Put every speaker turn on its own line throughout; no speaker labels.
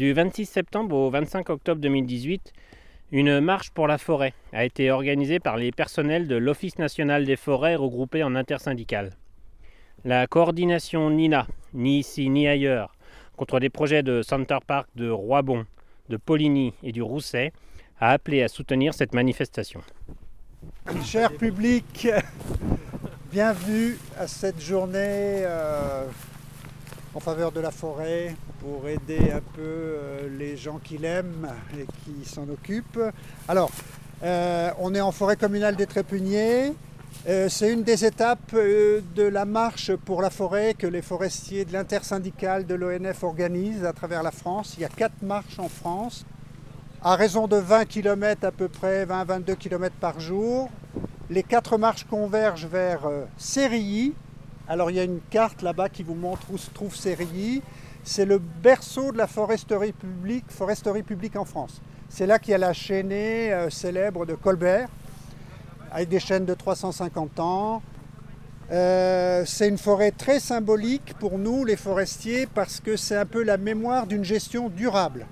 Du 26 septembre au 25 octobre 2018, une marche pour la forêt a été organisée par les personnels de l'Office national des forêts regroupés en intersyndicales. La coordination NINA, ni ici ni ailleurs, contre les projets de Center Park de Roibon, de Poligny et du Rousset, a appelé à soutenir cette manifestation.
Cher public, bienvenue à cette journée euh, en faveur de la forêt pour aider un peu euh, les gens qui l'aiment et qui s'en occupent. Alors, euh, on est en forêt communale des Trépuniers. C'est une des étapes de la marche pour la forêt que les forestiers de l'intersyndicale de l'ONF organisent à travers la France. Il y a quatre marches en France à raison de 20 km à peu près, 20-22 km par jour. Les quatre marches convergent vers euh, Sérilly. Alors il y a une carte là-bas qui vous montre où se trouve Sérilly. C'est le berceau de la foresterie publique, foresterie publique en France. C'est là qu'il y a la chaînée euh, célèbre de Colbert, avec des chaînes de 350 ans. Euh, c'est une forêt très symbolique pour nous, les forestiers, parce que c'est un peu la mémoire d'une gestion durable.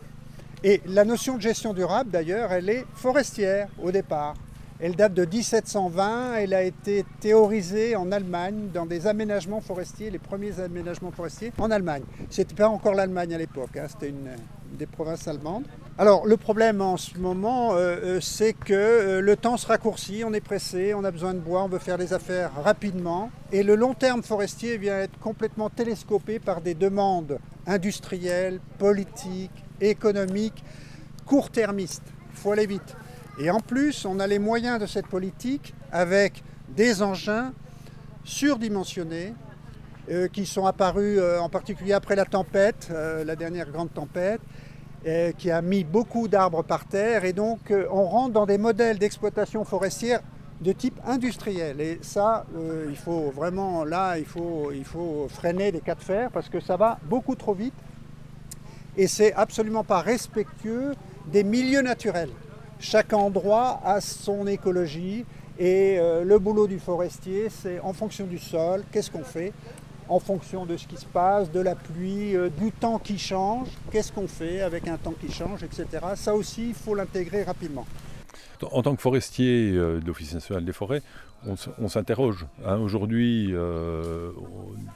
Et la notion de gestion durable, d'ailleurs, elle est forestière au départ. Elle date de 1720, elle a été théorisée en Allemagne dans des aménagements forestiers, les premiers aménagements forestiers en Allemagne. Ce n'était pas encore l'Allemagne à l'époque, hein, c'était une, des provinces allemandes. Alors le problème en ce moment, euh, euh, c'est que euh, le temps se raccourcit, on est pressé, on a besoin de bois, on veut faire des affaires rapidement. Et le long terme forestier vient être complètement télescopé par des demandes industrielles, politiques, économique court-termiste. Il faut aller vite. Et en plus, on a les moyens de cette politique avec des engins surdimensionnés euh, qui sont apparus euh, en particulier après la tempête, euh, la dernière grande tempête, qui a mis beaucoup d'arbres par terre. Et donc, on rentre dans des modèles d'exploitation forestière de type industriel. Et ça, il faut vraiment, là, il faut, freiner les cas de fer parce que ça va beaucoup trop vite et c'est absolument pas respectueux des milieux naturels. Chaque endroit a son écologie et euh, le boulot du forestier, c'est en fonction du sol, qu'est-ce qu'on fait? En fonction de ce qui se passe, de la pluie, euh, du temps qui change, qu'est-ce qu'on fait avec un temps qui change, etc. Ça aussi, il faut l'intégrer rapidement.
En tant que forestier euh, de l'Office national des forêts, on, s'interroge. Hein. Aujourd'hui,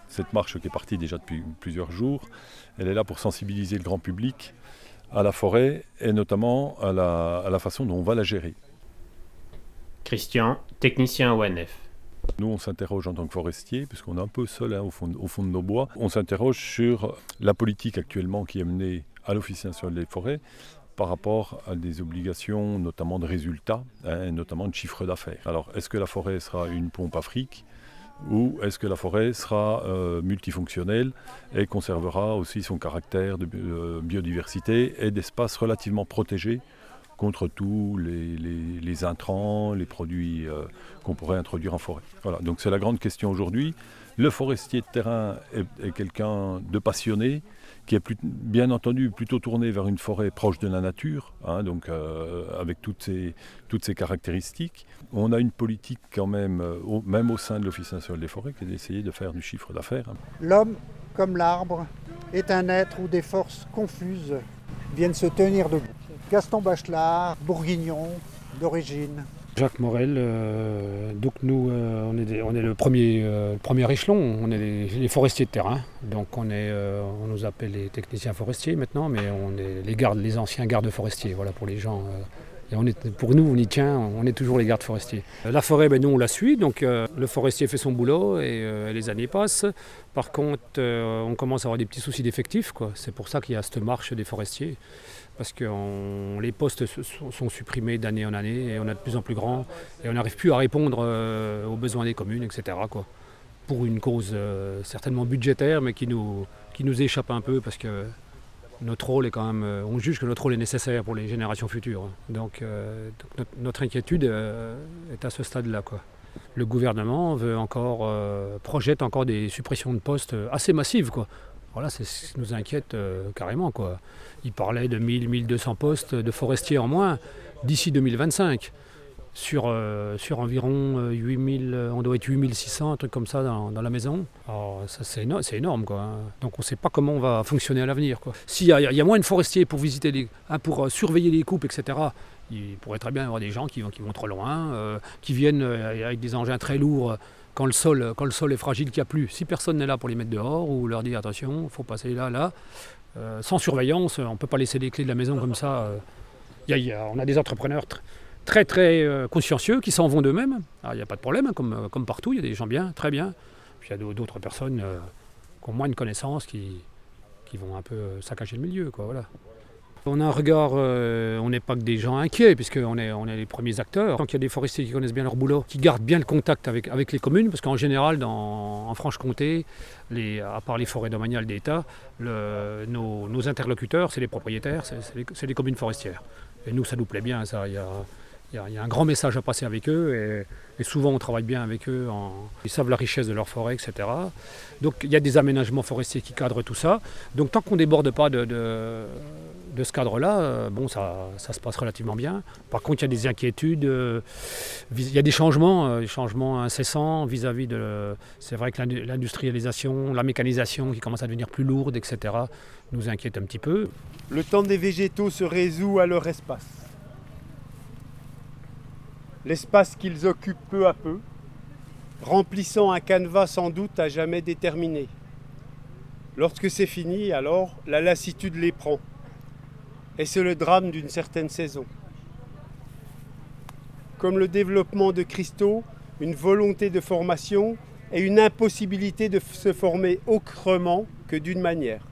cette marche qui est partie déjà depuis plusieurs jours, elle est là pour sensibiliser le grand public à la forêt et notamment à la, façon dont on va la gérer.
Christian, technicien ONF.
Nous, on s'interroge en tant que forestier, puisqu'on est un peu seul hein, au, fond, au, fond, de nos bois. On s'interroge sur la politique actuellement qui est menée à l'Office national des forêts par rapport à des obligations, notamment de résultats, hein, notamment de chiffre d'affaires. Alors, est-ce que la forêt sera une pompe afrique? Ou est-ce que la forêt sera euh, multifonctionnelle et conservera aussi son caractère de biodiversité et d'espace relativement protégé contre tous les, intrants, les produits euh, qu'on pourrait introduire en forêt? Voilà, donc c'est la grande question aujourd'hui. Le forestier de terrain est quelqu'un de passionné, qui est bien entendu plutôt tourné vers une forêt proche de la nature, hein, donc euh, avec toutes ces, toutes ces caractéristiques. On a une politique quand même, euh, même au sein de l'Office national des forêts, qui est d'essayer de faire du chiffre d'affaires.
L'homme, comme l'arbre, est un être où des forces confuses viennent se tenir debout. Gaston Bachelard, bourguignon d'origine,
Jacques Morel, euh, donc nous, euh, on, est le premier, euh, premier échelon, on est les, forestiers de terrain, donc on, est, on nous appelle les techniciens forestiers maintenant, mais on est les gardes, les anciens gardes forestiers, voilà pour les gens. et on est, pour nous, on y tient, on est toujours les gardes forestiers. La forêt, ben, nous, on la suit, donc le forestier fait son boulot et les années passent. Par contre, on commence à avoir des petits soucis d'effectifs, c'est pour ça qu'il y a cette marche des forestiers parce que les postes sont supprimés d'année en année et on a de plus en plus grand et on n'arrive plus à répondre euh, aux besoins des communes, etc. Quoi. Pour une cause euh, certainement budgétaire, mais qui nous, qui nous échappe un peu parce que notre rôle est quand même, euh, on juge que notre rôle est nécessaire pour les générations futures. Donc, notre, inquiétude est à ce stade-là. Le gouvernement veut encore, projette encore des suppressions de postes assez massives. Quoi. Voilà, c'est ce qui nous inquiète carrément. Quoi. Il parlait de 1000-1200 postes de forestiers en moins d'ici 2025 sur, euh, sur environ 8000 euh, on doit être 8600, un truc comme ça dans, la maison. Alors ça c'est énorme, quoi. Hein. Donc on ne sait pas comment on va fonctionner à l'avenir. S'il y, a moins de forestiers pour visiter hein, pour euh, surveiller les coupes, etc. Il pourrait très bien y avoir des gens qui, vont trop loin, euh, qui viennent euh, avec des engins très lourds quand le sol, quand le sol est fragile, qu'il n'y a plus. Si personne n'est là pour les mettre dehors ou leur dire attention, il faut passer là, là, sans surveillance, on ne peut pas laisser les clés de la maison comme ça. on a des entrepreneurs très très euh, consciencieux qui s'en vont d'eux-mêmes. Il n'y a pas de problème, hein, comme, comme partout, il y a des gens bien, très bien. Puis il y a d'autres personnes euh, qui ont moins de connaissances, qui, qui vont un peu euh, saccager le milieu. Quoi, voilà. On a un regard, on n'est pas que des gens inquiets, puisqu'on est, on les premiers acteurs. Tant qu'il y a des forestiers qui connaissent bien leur boulot, qui gardent bien le contact avec, les communes, parce qu'en général, en Franche-Comté, à part les forêts domaniales d'État, nos, interlocuteurs, c'est les propriétaires, c'est les, communes forestières. Et nous, ça nous plaît bien, ça. Il y a, un grand message à passer avec eux et, souvent on travaille bien avec eux. ils savent la richesse de leur forêt, etc. Donc il y a des aménagements forestiers qui cadrent tout ça. Donc tant qu'on ne déborde pas de, ce cadre-là, euh, bon, ça, ça, se passe relativement bien. Par contre, il y a des inquiétudes, euh, il y a des changements, euh, des changements incessants vis-à-vis de. C'est vrai que l'industrialisation, la mécanisation qui commence à devenir plus lourde, etc., nous inquiète un petit peu.
Le temps des végétaux se résout à leur espace l'espace qu'ils occupent peu à peu, remplissant un canevas sans doute à jamais déterminé. Lorsque c'est fini, alors la lassitude les prend. Et c'est le drame d'une certaine saison. Comme le développement de cristaux, une volonté de formation et une impossibilité de se former autrement que d'une manière.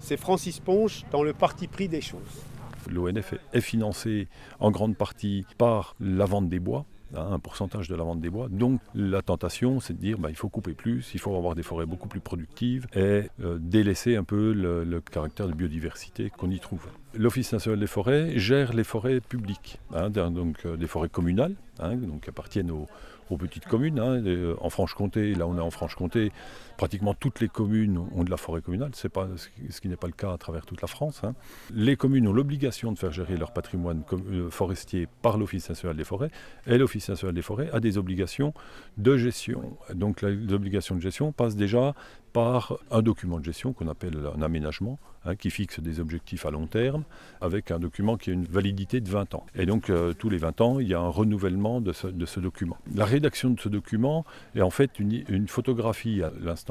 C'est Francis Ponche dans le parti pris des choses.
L'ONF est financé en grande partie par la vente des bois, un pourcentage de la vente des bois. Donc la tentation, c'est de dire bah, il faut couper plus, il faut avoir des forêts beaucoup plus productives et euh, délaisser un peu le, caractère de biodiversité qu'on y trouve. L'Office national des forêts gère les forêts publiques, hein, donc euh, des forêts communales, hein, donc qui appartiennent aux, aux petites communes. Hein, euh, en Franche-Comté, là on est en Franche-Comté, pratiquement toutes les communes ont de la forêt communale, c'est pas, ce qui n'est pas le cas à travers toute la France. Hein. Les communes ont l'obligation de faire gérer leur patrimoine euh, forestier par l'Office national des forêts, et l'Office national des forêts a des obligations de gestion. Donc les obligations de gestion passent déjà par un document de gestion qu'on appelle un aménagement, hein, qui fixe des objectifs à long terme, avec un document qui a une validité de 20 ans. Et donc euh, tous les 20 ans, il y a un renouvellement de ce, document. La rédaction de ce document est en fait une photographie à l'instant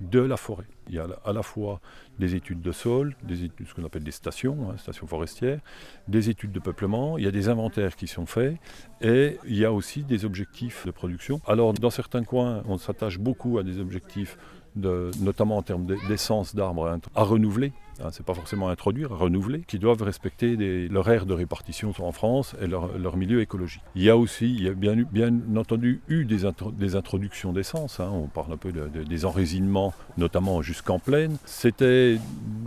De la forêt. Il y a à la fois des études de sol, des études, ce qu'on appelle des stations, hein, stations forestières, des études de peuplement, il y a des inventaires qui sont faits et il y a aussi des objectifs de production. Alors dans certains coins, on s'attache beaucoup à des objectifs notamment en termes d'essence d'arbres à renouveler, c'est pas forcément introduire, renouveler, qui doivent respecter des, leur aire de répartition en France et leur, milieu écologique. Il y a aussi, bien, entendu eu des, introductions d'essence, hein. on parle un peu des enrésinements, notamment jusqu'en plaine. C'était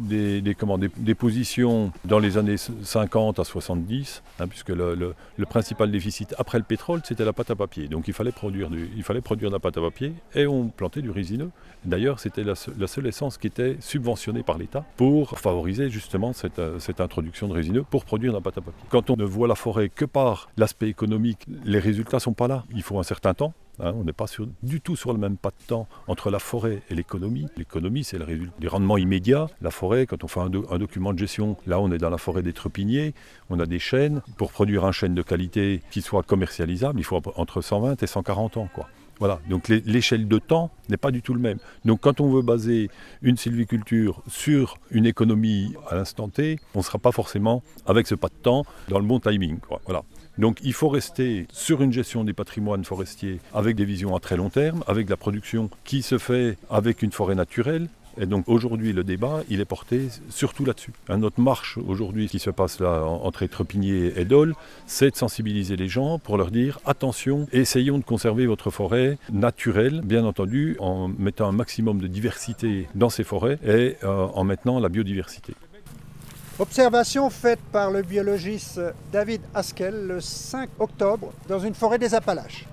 des, des, positions dans les années 50 à 70, hein, puisque le, principal déficit après le pétrole, c'était la pâte à papier. Donc il fallait produire, du, il fallait produire de la pâte à papier et on plantait du résineux. D'ailleurs, c'était la, seule essence qui était subventionnée par l'État pour favoriser justement euh, cette, introduction de résineux pour produire la pâte à papier. Quand on ne voit la forêt que par l'aspect économique, les résultats ne sont pas là. Il faut un certain temps. Hein. on n'est pas du tout sur le même pas de temps entre la forêt et l'économie. L'économie, c'est le résultat des rendements immédiats. La forêt, quand on fait un, document de gestion, là, on est dans la forêt des trepiniers. On a des chênes. Pour produire un chêne de qualité qui soit commercialisable, il faut entre 120 et 140 ans. Quoi. Voilà, donc l'échelle de temps n'est pas du tout le même. Donc quand on veut baser une sylviculture sur une économie à l'instant T, on ne sera pas forcément avec ce pas de temps dans le bon timing. Voilà. Donc il faut rester sur une gestion des patrimoines forestiers avec des visions à très long terme, avec la production qui se fait avec une forêt naturelle, et donc aujourd'hui, le débat, il est porté surtout là-dessus. Notre marche aujourd'hui qui se passe là entre Trepigné et Dole, c'est de sensibiliser les gens pour leur dire attention, essayons de conserver votre forêt naturelle, bien entendu, en mettant un maximum de diversité dans ces forêts et euh, en maintenant la biodiversité.
Observation faite par le biologiste David Haskell le 5 octobre dans une forêt des Appalaches.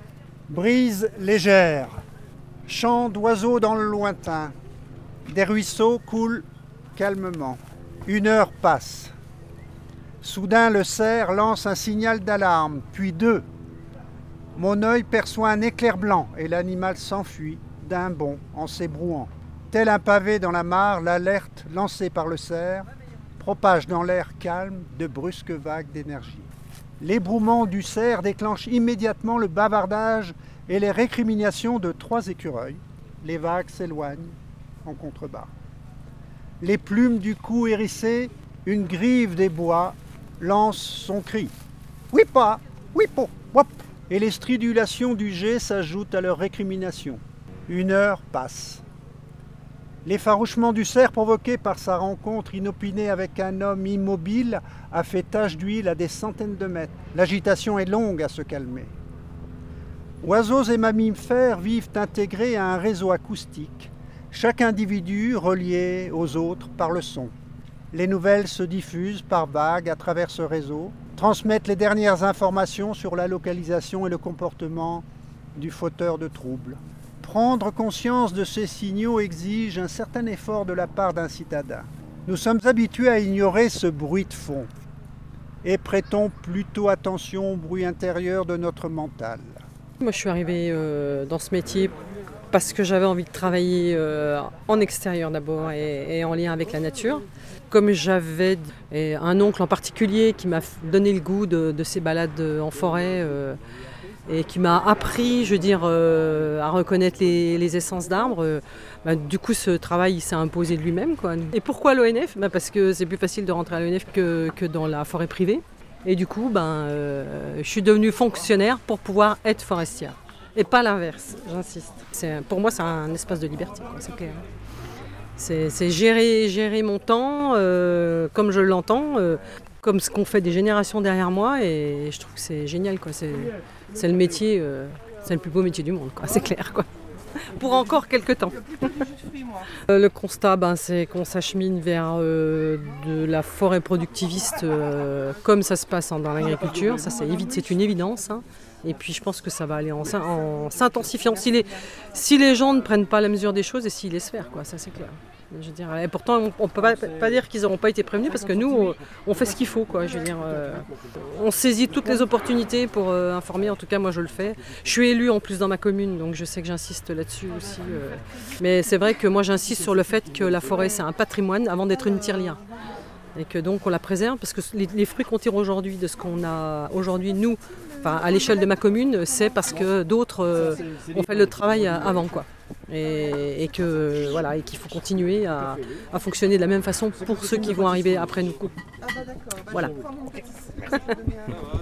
Brise légère, chant d'oiseaux dans le lointain, des ruisseaux coulent calmement. Une heure passe. Soudain, le cerf lance un signal d'alarme, puis deux. Mon œil perçoit un éclair blanc et l'animal s'enfuit d'un bond en s'ébrouant. Tel un pavé dans la mare, l'alerte lancée par le cerf propage dans l'air calme de brusques vagues d'énergie. L'ébrouement du cerf déclenche immédiatement le bavardage et les récriminations de trois écureuils. Les vagues s'éloignent en contrebas. Les plumes du cou hérissé, une grive des bois lance son cri. Whipa, whipo, wop. Et les stridulations du jet s'ajoutent à leurs récriminations. Une heure passe. L'effarouchement du cerf provoqué par sa rencontre inopinée avec un homme immobile a fait tache d'huile à des centaines de mètres. L'agitation est longue à se calmer. Oiseaux et mammifères vivent intégrés à un réseau acoustique, chaque individu relié aux autres par le son. Les nouvelles se diffusent par vagues à travers ce réseau, transmettent les dernières informations sur la localisation et le comportement du fauteur de troubles. Prendre conscience de ces signaux exige un certain effort de la part d'un citadin. Nous sommes habitués à ignorer ce bruit de fond et prêtons plutôt attention au bruit intérieur de notre mental.
Moi, je suis arrivée euh, dans ce métier parce que j'avais envie de travailler euh, en extérieur d'abord et, en lien avec la nature. Comme j'avais un oncle en particulier qui m'a donné le goût de, de ces balades en forêt, euh, et qui m'a appris, je veux dire, euh, à reconnaître les, essences d'arbres. euh, bah, du coup, ce travail il s'est imposé de lui-même. Et pourquoi l'ONF bah, Parce que c'est plus facile de rentrer à l'ONF que, dans la forêt privée. Et du coup, ben, euh, je suis devenue fonctionnaire pour pouvoir être forestière. Et pas l'inverse, j'insiste. Pour moi, c'est un espace de liberté, c'est gérer, mon temps euh, comme je l'entends, euh, comme ce qu'ont fait des générations derrière moi. Et je trouve que c'est génial. C'est le métier, euh, c'est le plus beau métier du monde, c'est clair. Quoi. Pour encore quelques temps. Le constat, ben, c'est qu'on s'achemine vers de la forêt productiviste comme ça se passe dans l'agriculture. Ça, c'est une évidence. hein. Et puis, je pense que ça va aller en s'in- en s'intensifiant. Si les, si les gens ne prennent pas la mesure des choses et s'ils laissent faire, quoi, ça c'est clair. Je veux dire, et pourtant, on ne peut pas, pas dire qu'ils n'auront pas été prévenus parce que nous, on, fait ce qu'il faut. Quoi. Je veux dire, euh, on saisit toutes les opportunités pour euh, informer. En tout cas, moi, je le fais. Je suis élue en plus dans ma commune, donc je sais que j'insiste là-dessus aussi. euh. Mais c'est vrai que moi, j'insiste sur le fait que la forêt, c'est un patrimoine avant d'être une tirelire. Et que donc on la préserve parce que les fruits qu'on tire aujourd'hui de ce qu'on a aujourd'hui, nous, enfin, à l'échelle de ma commune, c'est parce que d'autres euh, ont fait le travail à- avant. Quoi. Et, qu'il faut continuer à, fonctionner de la même façon pour ceux qui vont arriver après nous. Voilà.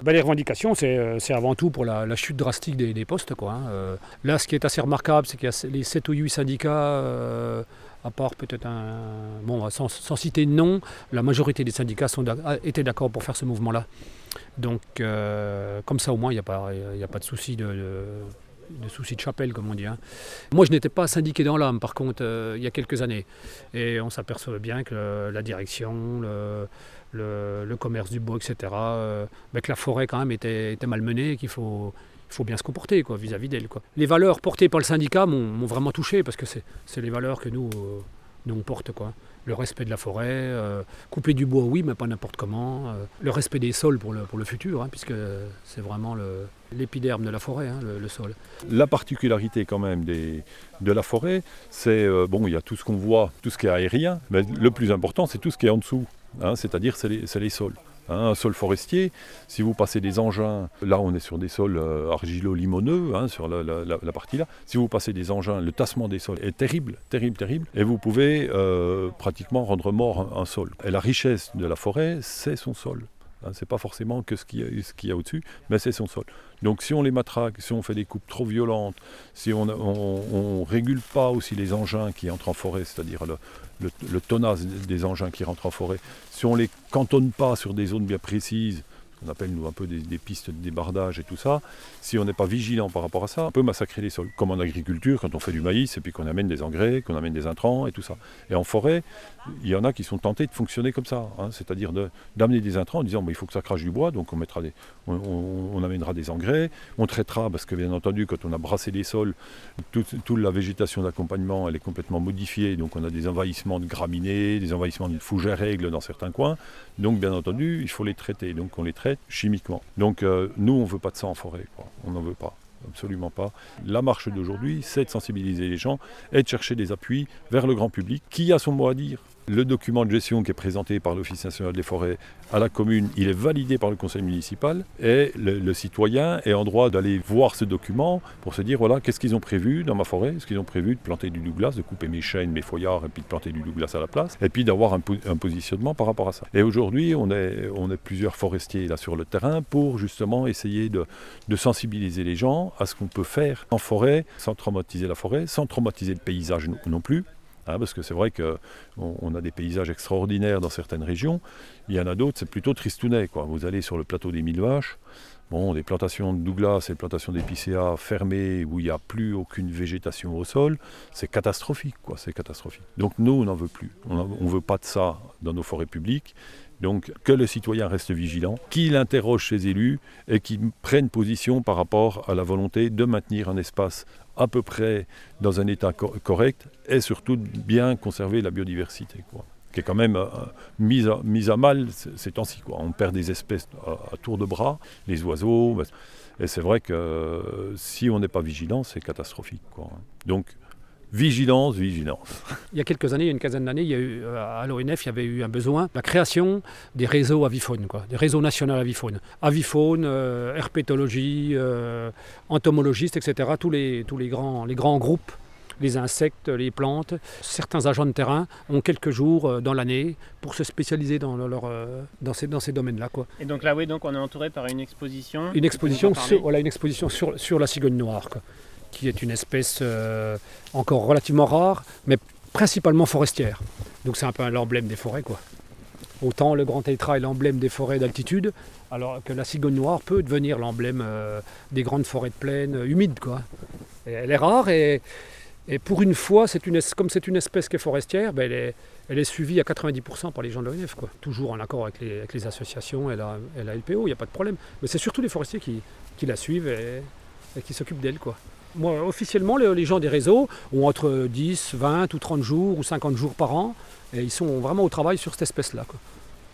Ben, les revendications, c'est euh, c'est avant tout pour la, chute drastique des, postes. Quoi, hein. Euh, Là, ce qui est assez remarquable, c'est qu'il y a les 7 ou 8 syndicats, euh, à part peut-être un. Bon, sans, sans citer nom, la majorité des syndicats étaient d'accord pour faire ce mouvement-là. Donc, euh, comme ça, au moins, il n'y a, pas- de souci de, de, de chapelle, comme on dit. hein. Moi, je n'étais pas syndiqué dans l'âme, par contre, euh, il y a quelques années. Et on s'apercevait bien que la direction, le, commerce du bois, etc., euh, ben, la forêt quand même était, était malmenée et qu'il faut, il faut bien se comporter quoi, vis-à-vis d'elle. Quoi. Les valeurs portées par le syndicat m'ont vraiment touché parce que c'est c'est les valeurs que nous, euh, nous on porte. Quoi. Le respect de la forêt, euh, couper du bois, oui, mais pas n'importe comment. euh, le respect des sols pour le, pour le futur, hein, puisque c'est vraiment l'épiderme de la forêt, hein, le, sol.
La particularité quand même de la forêt, c'est, bon, il y a tout ce qu'on voit, tout ce qui est aérien, mais le plus important, c'est tout ce qui est en dessous, hein, c'est-à-dire c'est les, c'est les sols. Hein, un sol forestier, si vous passez des engins, là on est sur des sols euh, argilo-limoneux, hein, sur la, partie là, si vous passez des engins, le tassement des sols est terrible, terrible, terrible, et vous pouvez euh, pratiquement rendre mort un sol. Et la richesse de la forêt, c'est son sol. Hein, c'est pas forcément que ce qu'il y a, au-dessus, mais c'est son sol. Donc si on les matraque, si on fait des coupes trop violentes, si on ne régule pas aussi les engins qui entrent en forêt, c'est-à-dire le, tonnage des engins qui rentrent en forêt, si on ne les cantonne pas sur des zones bien précises, qu'on appelle nous un peu des, des pistes de débardage et tout ça, si on n'est pas vigilant par rapport à ça, on peut massacrer les sols. Comme en agriculture, quand on fait du maïs et puis qu'on amène des engrais, qu'on amène des intrants et tout ça. Et en forêt, il y en a qui sont tentés de fonctionner comme ça, hein, c'est-à-dire d'amener des intrants en disant bah, il faut que ça crache du bois, donc on, mettra des, on, amènera des engrais, on traitera, parce que bien entendu, quand on a brassé les sols, toute, toute la végétation d'accompagnement elle est complètement modifiée, donc on a des envahissements de graminées, des envahissements de fougères règles dans certains coins, Donc bien entendu, il faut les traiter. Donc on les traite chimiquement. Donc euh, nous, on ne veut pas de ça en forêt. On n'en veut pas. Absolument pas. La marche d'aujourd'hui, c'est de sensibiliser les gens et de chercher des appuis vers le grand public qui a son mot à dire. Le document de gestion qui est présenté par l'Office national des forêts à la commune, il est validé par le conseil municipal et le, citoyen est en droit d'aller voir ce document pour se dire voilà, qu'est-ce qu'ils ont prévu dans ma forêt? Est-ce qu'ils ont prévu de planter du Douglas, de couper mes chênes, mes feuillards et puis de planter du Douglas à la place? Et puis d'avoir un, positionnement par rapport à ça. Et aujourd'hui, on est, plusieurs forestiers là sur le terrain pour justement essayer de sensibiliser les gens à ce qu'on peut faire en forêt sans traumatiser la forêt, sans traumatiser le paysage non plus. Hein, parce que c'est vrai qu'on on a des paysages extraordinaires dans certaines régions. Il y en a d'autres, c'est plutôt tristounet. Vous allez sur le plateau des Mille Vaches, bon, des plantations de Douglas et des plantations d'épicéas fermées où il n'y a plus aucune végétation au sol, c'est catastrophique. Quoi, c'est catastrophique. Donc nous, on n'en veut plus. On ne veut pas de ça dans nos forêts publiques. Donc que le citoyen reste vigilant, qu'il interroge ses élus et qu'il prenne position par rapport à la volonté de maintenir un espace à peu près dans un état correct et surtout bien conserver la biodiversité. qui est quand même euh, mise, à, mise, à, mal ces temps-ci. On perd des espèces à, tour de bras, les oiseaux. Bah, et c'est vrai que si on n'est pas vigilant, c'est catastrophique. Donc Vigilance, vigilance.
Il y a quelques années, il y a une quinzaine d'années, il y a eu, euh, à l'ONF, il y avait eu un besoin, la création des réseaux avifaune, quoi, des réseaux nationaux avifaune. Avifaune, euh, herpétologie, euh, entomologistes, etc. Tous les, tous les grands, les grands groupes les insectes, les plantes. Certains agents de terrain ont quelques jours dans l'année pour se spécialiser dans, leur, dans ces, dans ces domaines-là. Quoi.
Et donc là, oui, donc on est entouré par une exposition.
Une exposition, sur, voilà, une exposition sur, sur la cigogne noire. Quoi qui est une espèce euh, encore relativement rare, mais principalement forestière. Donc c'est un peu l'emblème des forêts. quoi. Autant le grand tétra est l'emblème des forêts d'altitude, alors que la cigogne noire peut devenir l'emblème euh, des grandes forêts de plaine euh, humides. Quoi. elle est rare et, pour une fois, une, comme c'est une espèce qui est forestière, ben elle, est, suivie à 90% par les gens de l'ONF. Toujours en accord avec les, associations et la, LPO, il n'y a pas de problème. Mais c'est surtout les forestiers qui, la suivent et, et qui s'occupent d'elle. quoi officiellement, les, gens des réseaux ont entre 10, 20 ou 30 jours ou 50 jours par an et ils sont vraiment au travail sur cette espèce-là.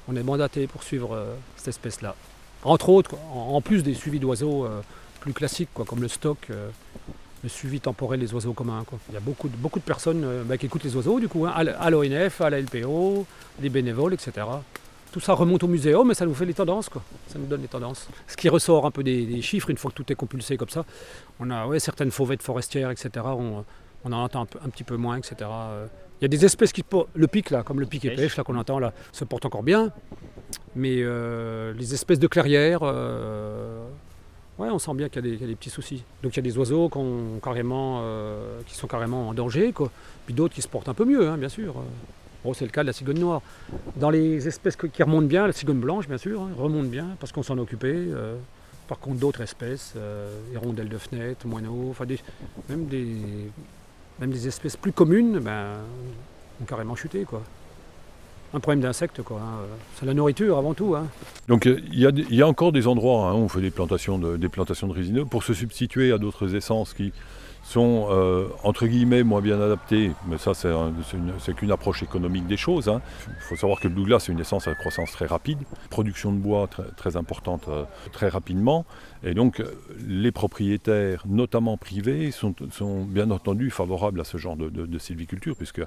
On est mandaté pour suivre euh, cette espèce-là. Entre autres, en, plus des suivis d'oiseaux euh, plus classiques, comme le stock, euh, le suivi temporel des oiseaux communs. Il y a beaucoup de, beaucoup de personnes bah, qui écoutent les oiseaux, du coup, hein, à l'ONF, à la LPO, les bénévoles, etc. Tout ça remonte au muséum, mais ça nous fait les tendances, quoi. Ça nous donne les tendances. Ce qui ressort un peu des, chiffres, une fois que tout est compulsé comme ça, on a ouais, certaines fauvettes forestières, etc. On, en entend un, petit peu moins, etc. Il y a des espèces qui le pic là, comme le pic et pêche là qu'on entend là, se porte encore bien, mais euh, les espèces de clairières, euh, ouais, on sent bien qu'il y, a des petits soucis. Donc il y a des oiseaux carrément, euh, qui sont carrément en danger, quoi. Puis d'autres qui se portent un peu mieux, hein, bien sûr c'est le cas de la cigogne noire. Dans les espèces qui remontent bien, la cigogne blanche, bien sûr, hein, remonte bien parce qu'on s'en occupait. Euh, par contre, d'autres espèces, euh, hirondelles de fenêtre, moineaux, enfin même, des, même des espèces plus communes, ben, ont carrément chuté. Un problème d'insectes, quoi. Hein. C'est la nourriture avant tout. Hein.
Donc il y, a encore des endroits où on fait des plantations de, des plantations de résineux pour se substituer à d'autres essences qui, sont euh, entre guillemets moins bien adaptés, mais ça c'est qu'une approche économique des choses. Hein. Il faut savoir que le Douglas c'est une essence à croissance très rapide, production de bois très, importante euh, très rapidement, et donc les propriétaires, notamment privés, sont, bien entendu favorables à ce genre de, sylviculture, puisque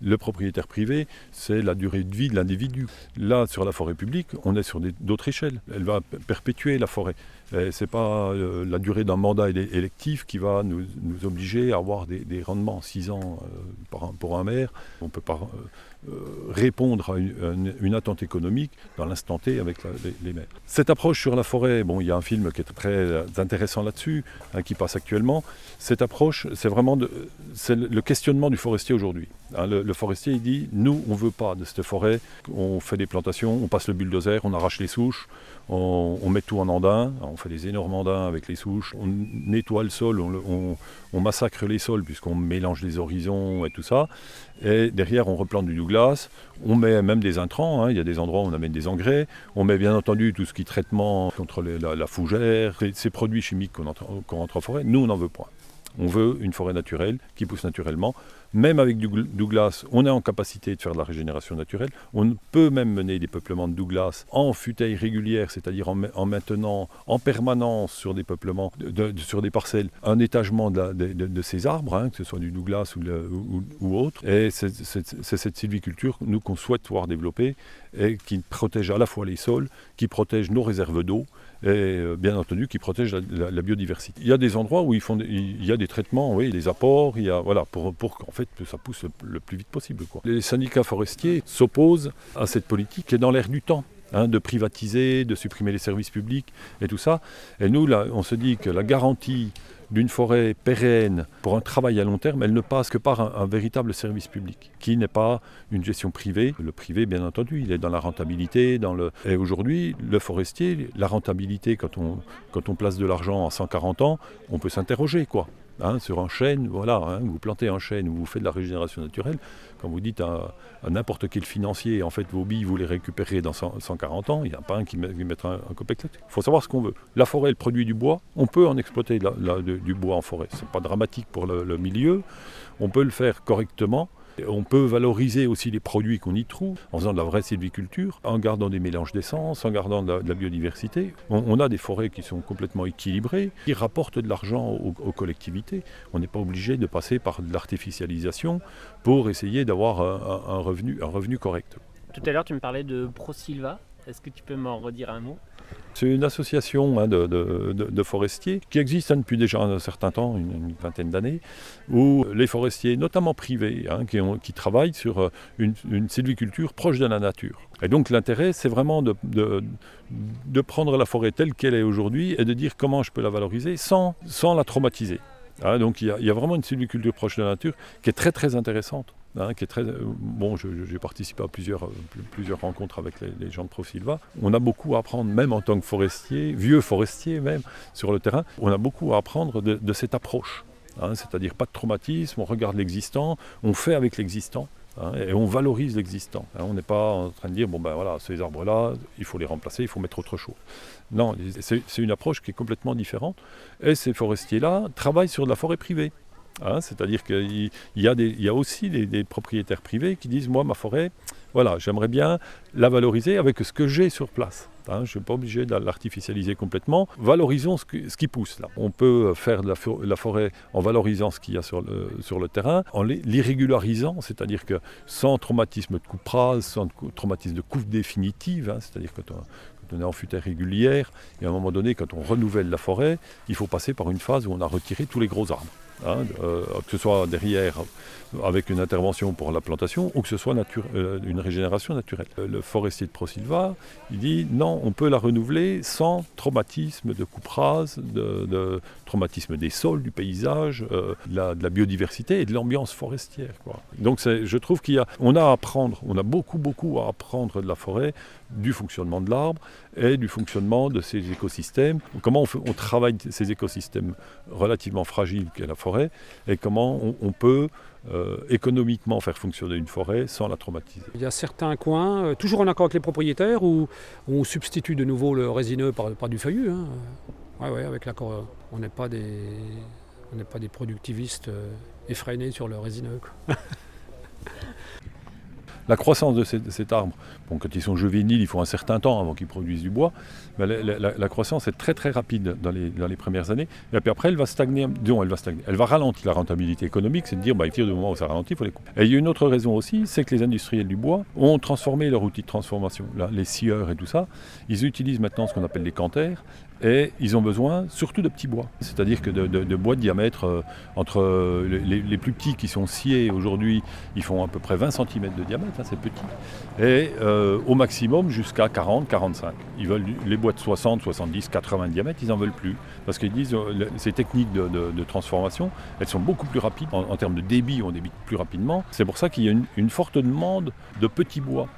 le propriétaire privé c'est la durée de vie de l'individu. Là sur la forêt publique, on est sur d'autres échelles. Elle va perpétuer la forêt. Ce n'est pas euh, la durée d'un mandat électif qui va nous, obliger à avoir des, rendements 6 ans euh, pour un maire. On ne peut pas euh, répondre à une, attente économique dans l'instant T avec les, maires. Cette approche sur la forêt, bon, il y a un film qui est très intéressant là-dessus, hein, qui passe actuellement. Cette approche, c'est vraiment le questionnement du forestier aujourd'hui. Hein, le, forestier, il dit, nous, on ne veut pas de cette forêt, on fait des plantations, on passe le bulldozer, on arrache les souches, on, met tout en andin, on fait des énormes andins avec les souches, on nettoie le sol, on, massacre les sols puisqu'on mélange les horizons et tout ça. Et derrière, on replante du Douglas, on met même des intrants, hein. il y a des endroits où on amène des engrais, on met bien entendu tout ce qui est traitement contre la, fougère, ces, produits chimiques qu'on rentre en forêt, nous on n'en veut pas. On veut une forêt naturelle qui pousse naturellement. Même avec Douglas, on est en capacité de faire de la régénération naturelle. On peut même mener des peuplements de Douglas en futailles régulières, c'est-à-dire en, maintenant en permanence sur des parcelles, un étagement de, ces arbres, hein, que ce soit du Douglas ou, ou autre. Et c'est cette sylviculture, nous, qu'on souhaite voir développer et qui protège à la fois les sols, qui protège nos réserves d'eau et euh, bien entendu qui protège la, biodiversité. Il y a des endroits où ils font, il y a des traitements, oui, des apports, il y a, voilà, pour, pour qu'en fait ça pousse le, plus vite possible. Les syndicats forestiers s'opposent à cette politique qui est dans l'air du temps. Hein, de privatiser, de supprimer les services publics et tout ça. Et nous, là, on se dit que la garantie d'une forêt pérenne pour un travail à long terme, elle ne passe que par un, véritable service public, qui n'est pas une gestion privée. Le privé, bien entendu, il est dans la rentabilité. Dans le... Et aujourd'hui, le forestier, la rentabilité, quand on, place de l'argent en 140 ans, on peut s'interroger, quoi. Hein, sur un chêne, voilà, hein, vous plantez un chêne ou vous faites de la régénération naturelle, quand vous dites à, n'importe quel financier, en fait, vos billes, vous les récupérez dans 140 ans, il n'y a pas un qui, mettra un, un Il faut savoir ce qu'on veut. La forêt, elle produit du bois, on peut en exploiter du bois en forêt. Ce n'est pas dramatique pour le milieu, on peut le faire correctement. On peut valoriser aussi les produits qu'on y trouve en faisant de la vraie sylviculture, en gardant des mélanges d'essence, en gardant de la, biodiversité. On, a des forêts qui sont complètement équilibrées, qui rapportent de l'argent aux, collectivités. On n'est pas obligé de passer par de l'artificialisation pour essayer d'avoir un, revenu, un revenu correct.
Tout à l'heure, tu me parlais de ProSilva. Est-ce que tu peux m'en redire un mot?
C'est une association hein, de, forestiers qui existe hein, depuis déjà un certain temps, une, vingtaine d'années, où les forestiers, notamment privés, hein, qui, travaillent sur euh, une, sylviculture proche de la nature. Et donc l'intérêt, c'est vraiment de, prendre la forêt telle qu'elle est aujourd'hui et de dire comment je peux la valoriser sans, sans la traumatiser. donc il y, a, vraiment une sylviculture proche de la nature qui est très très intéressante. Hein, qui est très bon. J'ai participé à plusieurs, euh, plusieurs rencontres avec les, gens de ProSilva. On a beaucoup à apprendre, même en tant que forestier, vieux forestier même, sur le terrain. On a beaucoup à apprendre de, cette approche. Hein, c'est-à-dire pas de traumatisme, on regarde l'existant, on fait avec l'existant. Hein, et on valorise l'existant. on n'est pas en train de dire, bon ben voilà, ces arbres-là, il faut les remplacer, il faut mettre autre chose. Non, c'est une approche qui est complètement différente. Et ces forestiers-là travaillent sur de la forêt privée. Hein, c'est-à-dire qu'il y, a aussi des, propriétaires privés qui disent Moi, ma forêt, voilà, j'aimerais bien la valoriser avec ce que j'ai sur place. Hein, je ne suis pas obligé de l'artificialiser complètement. Valorisons ce, qui pousse. On peut faire la, forêt en valorisant ce qu'il y a sur le, terrain, en l'irrégularisant, c'est-à-dire que sans traumatisme de coupe rase, sans traumatisme de coupe définitive, hein, c'est-à-dire que on est en futaie régulière, et à un moment donné, quand on renouvelle la forêt, il faut passer par une phase où on a retiré tous les gros arbres. Hein, euh, que ce soit derrière avec une intervention pour la plantation ou que ce soit euh, une régénération naturelle. Le forestier de Prosilva, il dit non, on peut la renouveler sans traumatisme de coupe rase, de, traumatisme des sols, du paysage, euh, de, la, biodiversité et de l'ambiance forestière. Donc je trouve qu'il y a, a à apprendre, on a beaucoup beaucoup à apprendre de la forêt, du fonctionnement de l'arbre et du fonctionnement de ces écosystèmes. Comment on, travaille ces écosystèmes relativement fragiles qu'est la forêt et comment on, peut euh, économiquement faire fonctionner une forêt sans la traumatiser.
Il y a certains coins, euh, toujours en accord avec les propriétaires, où, on substitue de nouveau le résineux par, du feuillu. Hein. Ouais, avec l'accord, on n'est pas des, on n'est pas des productivistes euh, effrénés sur le résineux.
la croissance de, cet arbre, quand ils sont juvéniles, il faut un certain temps avant qu'ils produisent du bois, la, croissance est très très rapide dans les, premières années, et puis après elle va stagner, elle va stagner, elle va ralentir. La rentabilité économique, c'est de dire, bah, du moment où ça ralentit, il faut les couper. Et il y a une autre raison aussi, c'est que les industriels du bois ont transformé leur outil de transformation, les scieurs et tout ça, ils utilisent maintenant ce qu'on appelle les cantères, et ils ont besoin surtout de petits bois. C'est-à-dire que de, bois de diamètre euh, entre euh, les, plus petits qui sont sciés aujourd'hui, ils font à peu près 20 cm de diamètre, hein, c'est petit, et euh, au maximum jusqu'à 40, 45. Ils veulent les bois de 60, 70, 80 diamètres, ils n'en veulent plus. Parce qu'ils disent ces techniques de, transformation, elles sont beaucoup plus rapides. En, termes de débit, on débite plus rapidement. C'est pour ça qu'il y a une forte demande de petits bois.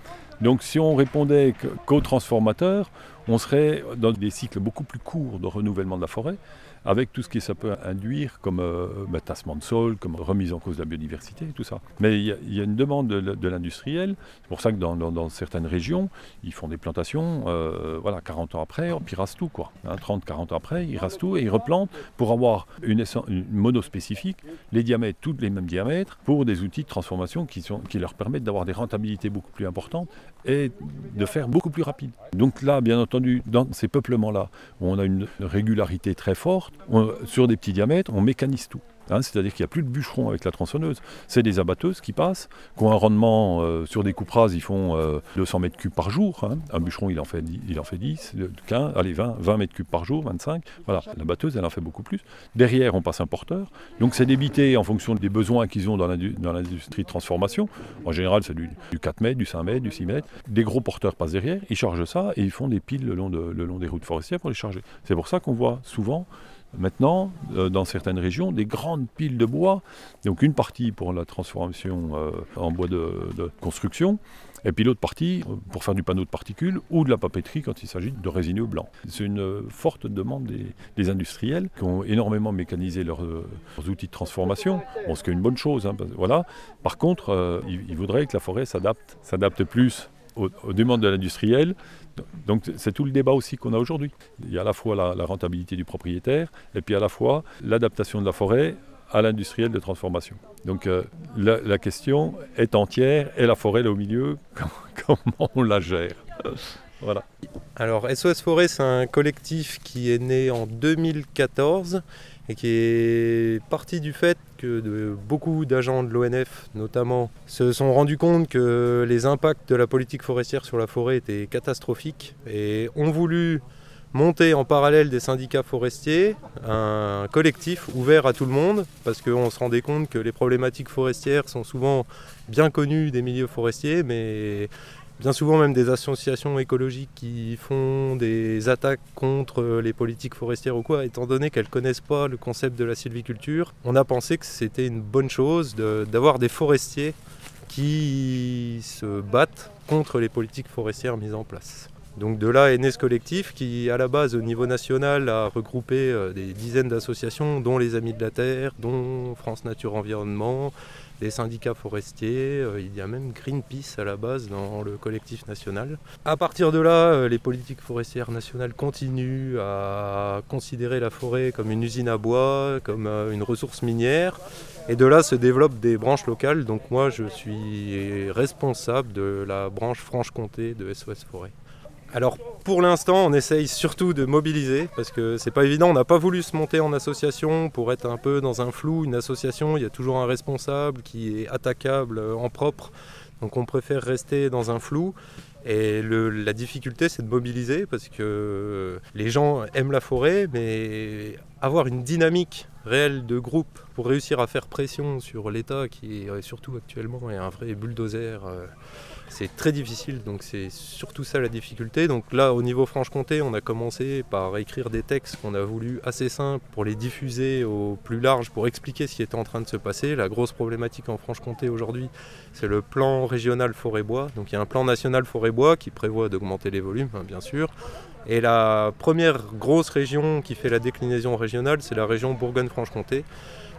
Donc si on répondait qu'aux transformateurs, on serait dans des cycles beaucoup plus courts de renouvellement de la forêt avec tout ce que ça peut induire comme euh, bah, tassement de sol, comme remise en cause de la biodiversité tout ça. Mais il y, a une demande de, l'industriel, c'est pour ça que dans, certaines régions, ils font des plantations, euh, voilà, 40 ans après, puis ils rasent tout, quoi. 30, hein, 40 ans après, ils rasent tout et ils replantent pour avoir une, une monospécifique, les diamètres, tous les mêmes diamètres, pour des outils de transformation qui leur permettent d'avoir des rentabilités beaucoup plus importantes et de faire beaucoup plus rapide. Donc là, bien entendu, dans ces peuplements-là, on a une régularité très forte, sur des petits diamètres, on mécanise tout. Hein, c'est-à-dire qu'il n'y a plus de bûcherons avec la tronçonneuse. C'est des abatteuses qui passent, qui ont un rendement euh, sur des coupes rases, ils font 200 euh, mètres cubes par jour. Hein. Un bûcheron, il en fait 10, il en fait 10 15, allez, 20, 20 mètres cubes par jour, 25. Voilà, la batteuse, elle en fait beaucoup plus. Derrière, on passe un porteur. Donc c'est débité en fonction des besoins qu'ils ont dans l'industrie de transformation. En général, c'est du, 4 mètres, du 5 mètres, du 6 mètres. Des gros porteurs passent derrière, ils chargent ça et ils font des piles le long des routes forestières pour les charger. C'est pour ça qu'on voit souvent Maintenant, euh, dans certaines régions, des grandes piles de bois, donc une partie pour la transformation euh, en bois de, construction, et puis l'autre partie euh, pour faire du panneau de particules ou de la papeterie quand il s'agit de résineux blanc. C'est une forte demande des, industriels qui ont énormément mécanisé leurs, outils de transformation, ce qui est une bonne chose. Hein, voilà. Par contre, ils, voudraient que la forêt s'adapte, s'adapte plus aux demandes de l'industriel donc c'est tout le débat aussi qu'on a aujourd'hui. Il y a à la fois la, rentabilité du propriétaire et puis à la fois l'adaptation de la forêt à l'industriel de transformation. Donc euh, la, question est entière et la forêt là au milieu, comment on la gère? Voilà.
Alors SOS Forêt, c'est un collectif qui est né en 2014 et qui est parti du fait que beaucoup d'agents de l'ONF, notamment, se sont rendus compte que les impacts de la politique forestière sur la forêt étaient catastrophiques et ont voulu monter en parallèle des syndicats forestiers un collectif ouvert à tout le monde parce qu'on se rendait compte que les problématiques forestières sont souvent bien connues des milieux forestiers bien souvent même des associations écologiques qui font des attaques contre les politiques forestières ou quoi, étant donné qu'elles ne connaissent pas le concept de la sylviculture, on a pensé que c'était une bonne chose d'avoir des forestiers qui se battent contre les politiques forestières mises en place. Donc de là est né ce collectif qui, à la base, au niveau national, a regroupé euh, des dizaines d'associations, dont les Amis de la Terre, dont France Nature Environnement, des syndicats forestiers, euh, il y a même Greenpeace à la base dans le collectif national. À partir de là, euh, les politiques forestières nationales continuent à considérer la forêt comme une usine à bois, comme euh, une ressource minière. Et de là se développent des branches locales. Donc moi, je suis responsable de la branche Franche-Comté de SOS Forêt. Alors pour l'instant, on essaye surtout de mobiliser parce que c'est pas évident. On n'a pas voulu se monter en association pour être un peu dans un flou. Une association, il y a toujours un responsable qui est attaquable en propre. Donc on préfère rester dans un flou. Et la difficulté, c'est de mobiliser parce que les gens aiment la forêt, mais avoir une dynamique réelle de groupe pour réussir à faire pression sur l'État, qui est surtout actuellement est un vrai bulldozer. Euh, c'est très difficile, donc c'est surtout ça la difficulté. Donc là, au niveau Franche-Comté, on a commencé par écrire des textes qu'on a voulu assez simples pour les diffuser au plus large, pour expliquer ce qui était en train de se passer. La grosse problématique en Franche-Comté aujourd'hui, c'est le plan régional forêt-bois. Donc il y a un plan national forêt-bois qui prévoit d'augmenter les volumes, hein, bien sûr. Et la première grosse région qui fait la déclinaison régionale, c'est la région Bourgogne-Franche-Comté.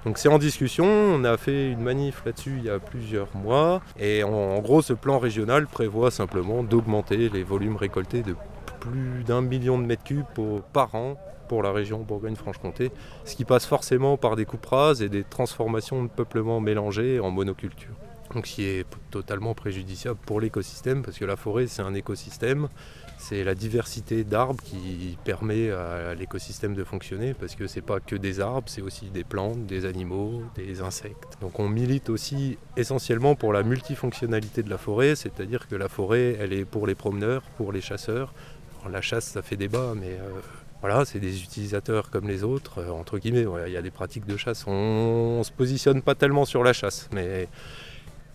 Donc c'est en discussion, on a fait une manif là-dessus il y a plusieurs mois et en, gros ce plan régional prévoit simplement d'augmenter les volumes récoltés de plus d'un million de mètres cubes par an pour la région Bourgogne-Franche-Comté, ce qui passe forcément par des coupes et des transformations de peuplement mélangés en monoculture. Donc ce qui est totalement préjudiciable pour l'écosystème parce que la forêt c'est un écosystème c'est la diversité d'arbres qui permet à l'écosystème de fonctionner parce que c'est pas que des arbres, c'est aussi des plantes, des animaux, des insectes. Donc on milite aussi essentiellement pour la multifonctionnalité de la forêt, c'est-à-dire que la forêt elle est pour les promeneurs, pour les chasseurs. la chasse ça fait débat mais euh, voilà, c'est des utilisateurs comme les autres, euh, entre guillemets. Il y a des pratiques de chasse. On, ne se positionne pas tellement sur la chasse, mais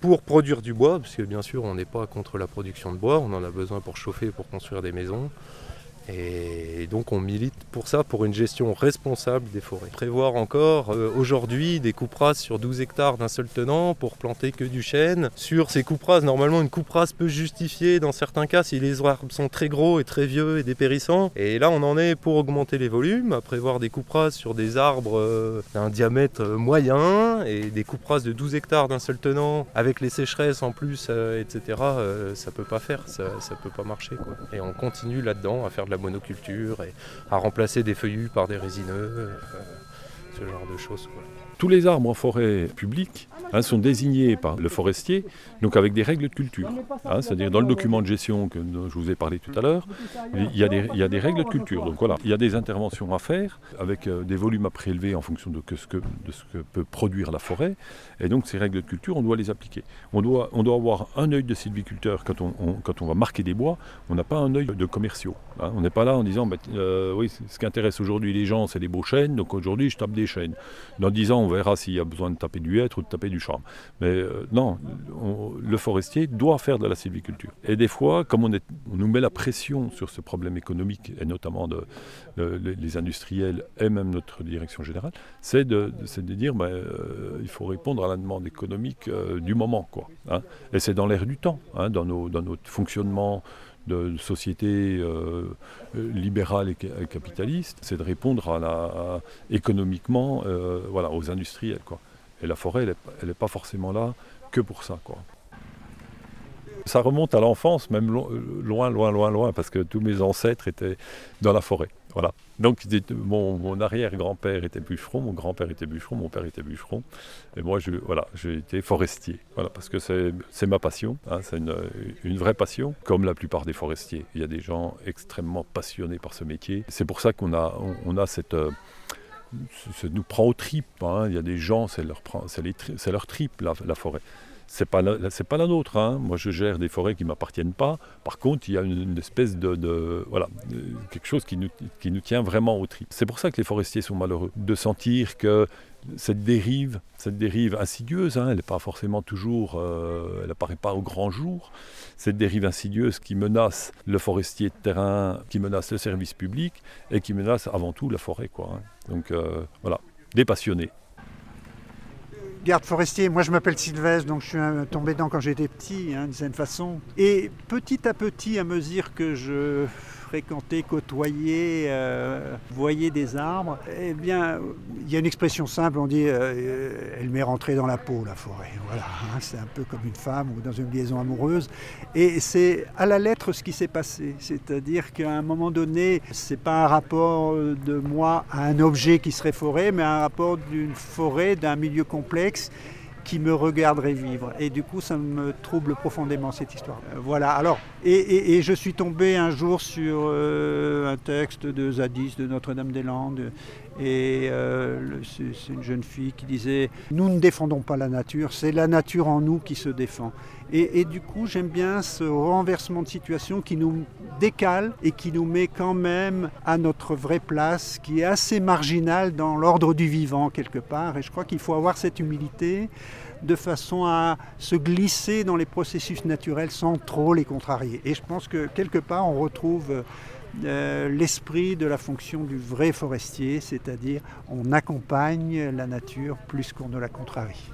pour produire du bois, parce que bien sûr on n'est pas contre la production de bois, on en a besoin pour chauffer, pour construire des maisons. Et donc on milite pour ça, pour une gestion responsable des forêts. Prévoir encore euh, aujourd'hui des coupes rases sur 12 hectares d'un seul tenant pour planter que du chêne. Sur ces coupes rases, normalement une coupe rase peut justifier dans certains cas si les arbres sont très gros et très vieux et dépérissants. Et là on en est pour augmenter les volumes, à prévoir des coupes rases sur des arbres euh, d'un diamètre euh, moyen et des coupes rases de 12 hectares d'un seul tenant avec les sécheresses en plus, etc. ça peut pas faire, ça, ça peut pas marcher. Et on continue là-dedans à faire de la monoculture et à remplacer des feuillus par des résineux, euh, ce genre de choses.
Tous les arbres en forêt publique hein, sont désignés par le forestier, donc avec des règles de culture. Hein, c'est-à-dire dans le document de gestion que je vous ai parlé tout à l'heure, il, y a des, règles de culture. Donc voilà, il y a des interventions à faire avec euh, des volumes à prélever en fonction de, ce que, peut produire la forêt. Et donc ces règles de culture, on doit les appliquer. On doit, avoir un œil de sylviculteur quand on, quand on va marquer des bois. On n'a pas un œil de commerciaux. Hein. On n'est pas là en disant, bah, euh, oui, ce qui intéresse aujourd'hui les gens, c'est les beaux chênes, donc aujourd'hui je tape des chênes. Dans 10 ans, on verra s'il y a besoin de taper du hêtre ou de taper du charme. Mais euh, non, le forestier doit faire de la sylviculture. Et des fois, comme on, on, nous met la pression sur ce problème économique, et notamment de, les industriels et même notre direction générale, c'est de, dire ben, euh, il faut répondre à la demande économique euh, du moment. Quoi, hein. Et c'est dans l'air du temps, hein, dans, nos, dans notre fonctionnement de société euh, libérale et, capitaliste, c'est de répondre à la, économiquement euh, voilà, aux industriels. Quoi. Et la forêt, elle n'est pas forcément là que pour ça. Quoi. Ça remonte à l'enfance, même loin, loin, loin, loin, parce que tous mes ancêtres étaient dans la forêt. Voilà. Donc mon, arrière-grand-père était bûcheron, mon grand-père était bûcheron, mon père était bûcheron. Et moi, je, voilà, j'ai été forestier. Voilà, parce que c'est ma passion. Hein, c'est une, vraie passion, comme la plupart des forestiers. Il y a des gens extrêmement passionnés par ce métier. C'est pour ça qu'on a, on, a cette euh, ça nous prend aux tripes. Hein. Il y a des gens, c'est leur, leur tripe, la forêt c'est pas c'est pas la nôtre. Hein. Moi, je gère des forêts qui m'appartiennent pas. Par contre, il y a une, espèce de, voilà quelque chose qui nous, qui nous tient vraiment au trip. C'est pour ça que les forestiers sont malheureux de sentir que cette dérive, cette dérive insidieuse, hein, elle n'est pas forcément toujours, euh, elle n'apparaît pas au grand jour. Cette dérive insidieuse qui menace le forestier de terrain, qui menace le service public et qui menace avant tout la forêt. Hein. Donc euh, voilà, des passionnés
garde forestier. Moi, je m'appelle Sylvestre, donc je suis tombé dedans quand j'étais petit, hein, d'une certaine façon. Et petit à petit, à mesure que je fréquenter, côtoyer, euh, voyer des arbres, eh bien, il y a une expression simple, on dit euh, elle m'est rentrée dans la peau, la forêt. Voilà, hein, c'est un peu comme une femme ou dans une liaison amoureuse. Et c'est à la lettre ce qui s'est passé. C'est-à-dire qu'à un moment donné, c'est pas un rapport de moi à un objet qui serait forêt, mais un rapport d'une forêt, d'un milieu complexe qui me regarderait vivre. Et du coup, ça me trouble profondément cette histoire. Euh, voilà. Alors, et, je suis tombé un jour sur euh, un texte de Zadis de Notre-Dame-des-Landes. Et euh, c'est une jeune fille qui disait Nous ne défendons pas la nature, c'est la nature en nous qui se défend. Et, du coup, j'aime bien ce renversement de situation qui nous décale et qui nous met quand même à notre vraie place, qui est assez marginale dans l'ordre du vivant quelque part. Et je crois qu'il faut avoir cette humilité de façon à se glisser dans les processus naturels sans trop les contrarier. Et je pense que quelque part, on retrouve euh, l'esprit de la fonction du vrai forestier, c'est-à-dire on accompagne la nature plus qu'on ne la contrarie.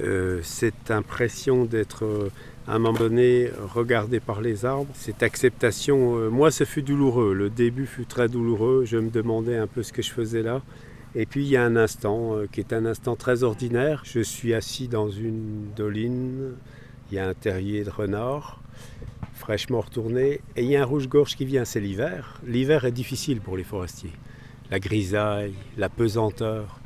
Euh, cette impression d'être euh, à un moment donné regardé par les arbres, cette acceptation, moi ce fut douloureux, le début fut très douloureux, je me demandais un peu ce que je faisais là. Et puis il y a un instant euh, qui est un instant très ordinaire. Je suis assis dans une doline, il y a un terrier de renard fraîchement retourné et il y a un rouge-gorge qui vient, c'est l'hiver. L'hiver est difficile pour les forestiers. La grisaille, la pesanteur,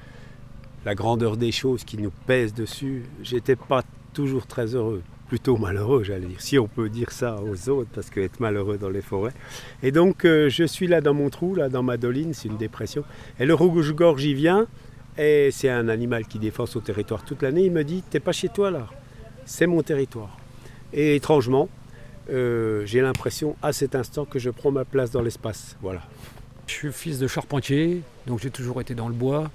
la grandeur des choses qui nous pèsent dessus. J'étais pas toujours très heureux plutôt malheureux, j'allais dire, si on peut dire ça aux autres, parce qu'être malheureux dans les forêts. Et donc, euh, je suis là dans mon trou, là dans ma doline, c'est une dépression. Et le rouge-gorge, y vient, et c'est un animal qui défend son territoire toute l'année. Il me dit T'es pas chez toi là, c'est mon territoire. Et étrangement, euh, j'ai l'impression à cet instant que je prends ma place dans l'espace. Voilà.
Je suis fils de charpentier, donc j'ai toujours été dans le bois.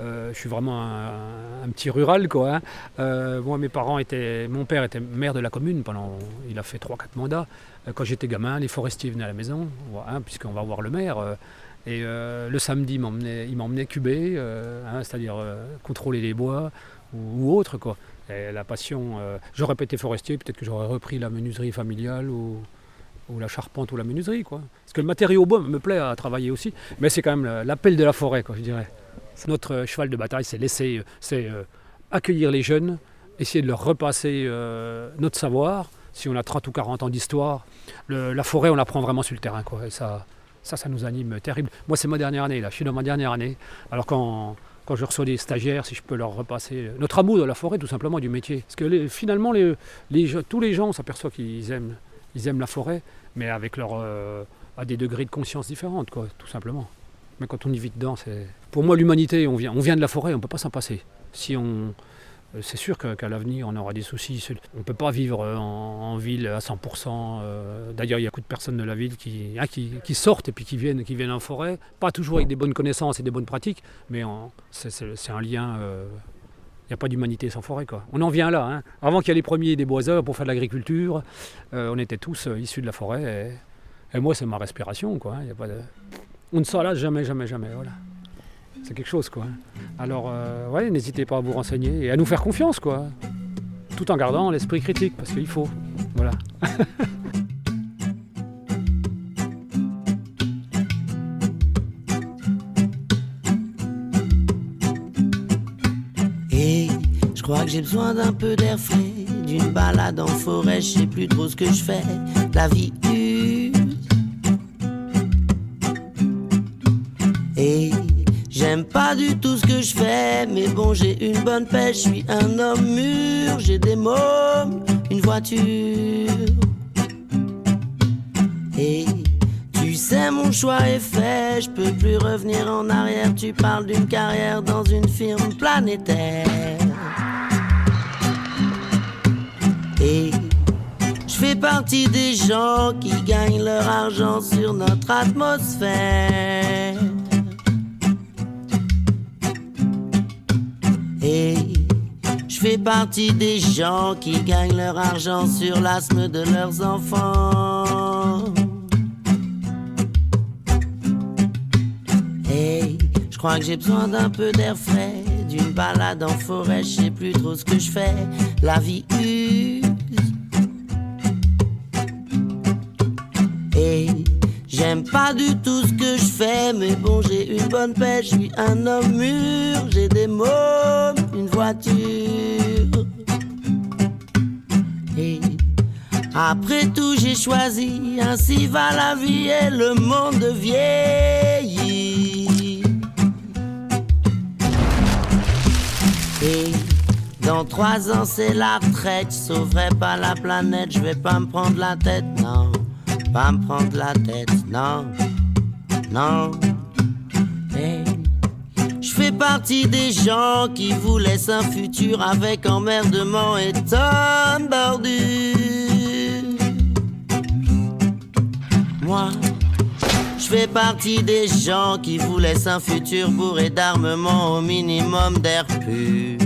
Euh, je suis vraiment un, petit rural, quoi. Hein. Euh, moi, mes parents étaient, mon père était maire de la commune pendant, il a fait 3-4 mandats. Euh, quand j'étais gamin, les forestiers venaient à la maison, hein, puisqu'on va voir le maire. et le samedi, il m'emmenait cuber, hein, c'est-à-dire contrôler les bois ou, autre, quoi. Et la passion, j'aurais pas été forestier, peut-être que j'aurais repris la menuiserie familiale ou ou la charpente ou la menuiserie. Quoi. Parce que le matériau bois me plaît à travailler aussi, mais c'est quand même l'appel de la forêt, quoi, je dirais. Notre euh, cheval de bataille, c'est laisser, euh, c'est euh, accueillir les jeunes, essayer de leur repasser notre savoir. Si on a 30 ou 40 ans d'histoire, la forêt, on apprend vraiment sur le terrain. Quoi, et ça, ça, ça nous anime terrible. Moi, c'est ma dernière année, là. Je suis dans ma dernière année. Alors quand, quand je reçois des stagiaires, si je peux leur repasser notre amour de la forêt, tout simplement, du métier. Parce que finalement, les, tous les gens, on s'aperçoit qu'ils aiment, ils aiment la forêt mais avec leur, euh, à des degrés de conscience différentes, quoi, tout simplement. Mais quand on y vit dedans, c'est. Pour moi, l'humanité, on vient, on vient de la forêt, on ne peut pas s'en passer. Si on, euh, c'est sûr qu'à l'avenir, on aura des soucis. On ne peut pas vivre en, ville à 100%. Euh, d'ailleurs, il y a beaucoup de personnes de la ville hein, qui, qui, sortent et puis qui viennent, qui viennent en forêt. Pas toujours avec des bonnes connaissances et des bonnes pratiques, mais c'est un lien. N'y a pas d'humanité sans forêt. Quoi. On en vient là. Hein. Avant qu'il y ait les premiers déboiseurs pour faire de l'agriculture, euh, on était tous euh, issus de la forêt. Et, moi, c'est ma respiration. Quoi. Hein. Y a pas de... On ne s'en lasse jamais, jamais, jamais. Voilà. C'est quelque chose. Quoi. Hein. Alors, euh, ouais, n'hésitez pas à vous renseigner et à nous faire confiance. Quoi. Tout en gardant l'esprit critique, parce qu'il faut. Voilà.
crois que j'ai besoin d'un peu d'air frais, d'une balade en forêt, je sais plus trop ce que je fais. La vie use. Et j'aime pas du tout ce que je fais, mais bon, j'ai une bonne pêche, je suis un homme mûr, j'ai des mômes, une voiture. Sais, mon choix est fait, je peux plus revenir en arrière. Tu parles d'une carrière dans une firme planétaire. Et je fais partie des gens qui gagnent leur argent sur notre atmosphère. Et je fais partie des gens qui gagnent leur argent sur l'asthme de leurs enfants. Crois que j'ai besoin d'un peu d'air frais, d'une balade en forêt, je sais plus trop ce que je fais. La vie use J'aime pas du tout ce que je fais, mais bon, j'ai une bonne pêche, je suis un homme mûr, j'ai des mômes, une voiture. Et après tout, j'ai choisi, ainsi va la vie et le monde vieillit. Dans trois ans, c'est la retraite, je sauverai pas la planète, je vais pas me prendre la tête, non pas me prendre la tête, non, non. je fais partie des gens qui vous laissent un futur avec emmerdement et tonne bordure. Moi, fais partie des gens qui vous laissent un futur bourré d'armement au minimum d'air pur.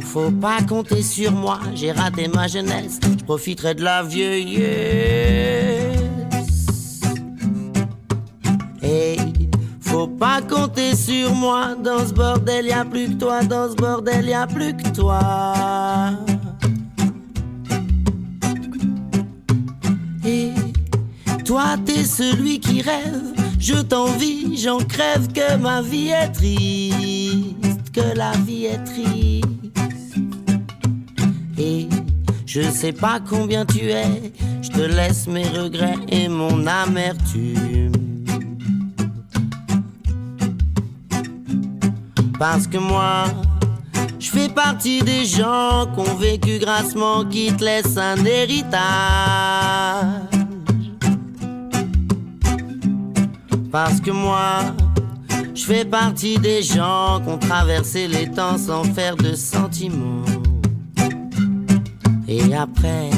faut pas compter sur moi, j'ai raté ma jeunesse, je profiterai de la vieillesse. Hey, faut pas compter sur moi, dans ce bordel y a plus que toi, dans ce bordel y a plus que toi. Toi t'es celui qui rêve, je t'envie, j'en crève que ma vie est triste, que la vie est triste. Je sais pas combien tu es, je te laisse mes regrets et mon amertume. Parce que moi, je fais partie des gens qui ont vécu grassement, qui te laissent un héritage. Parce que moi, je fais partie des gens qui ont traversé les temps sans faire de sentiments. Et après,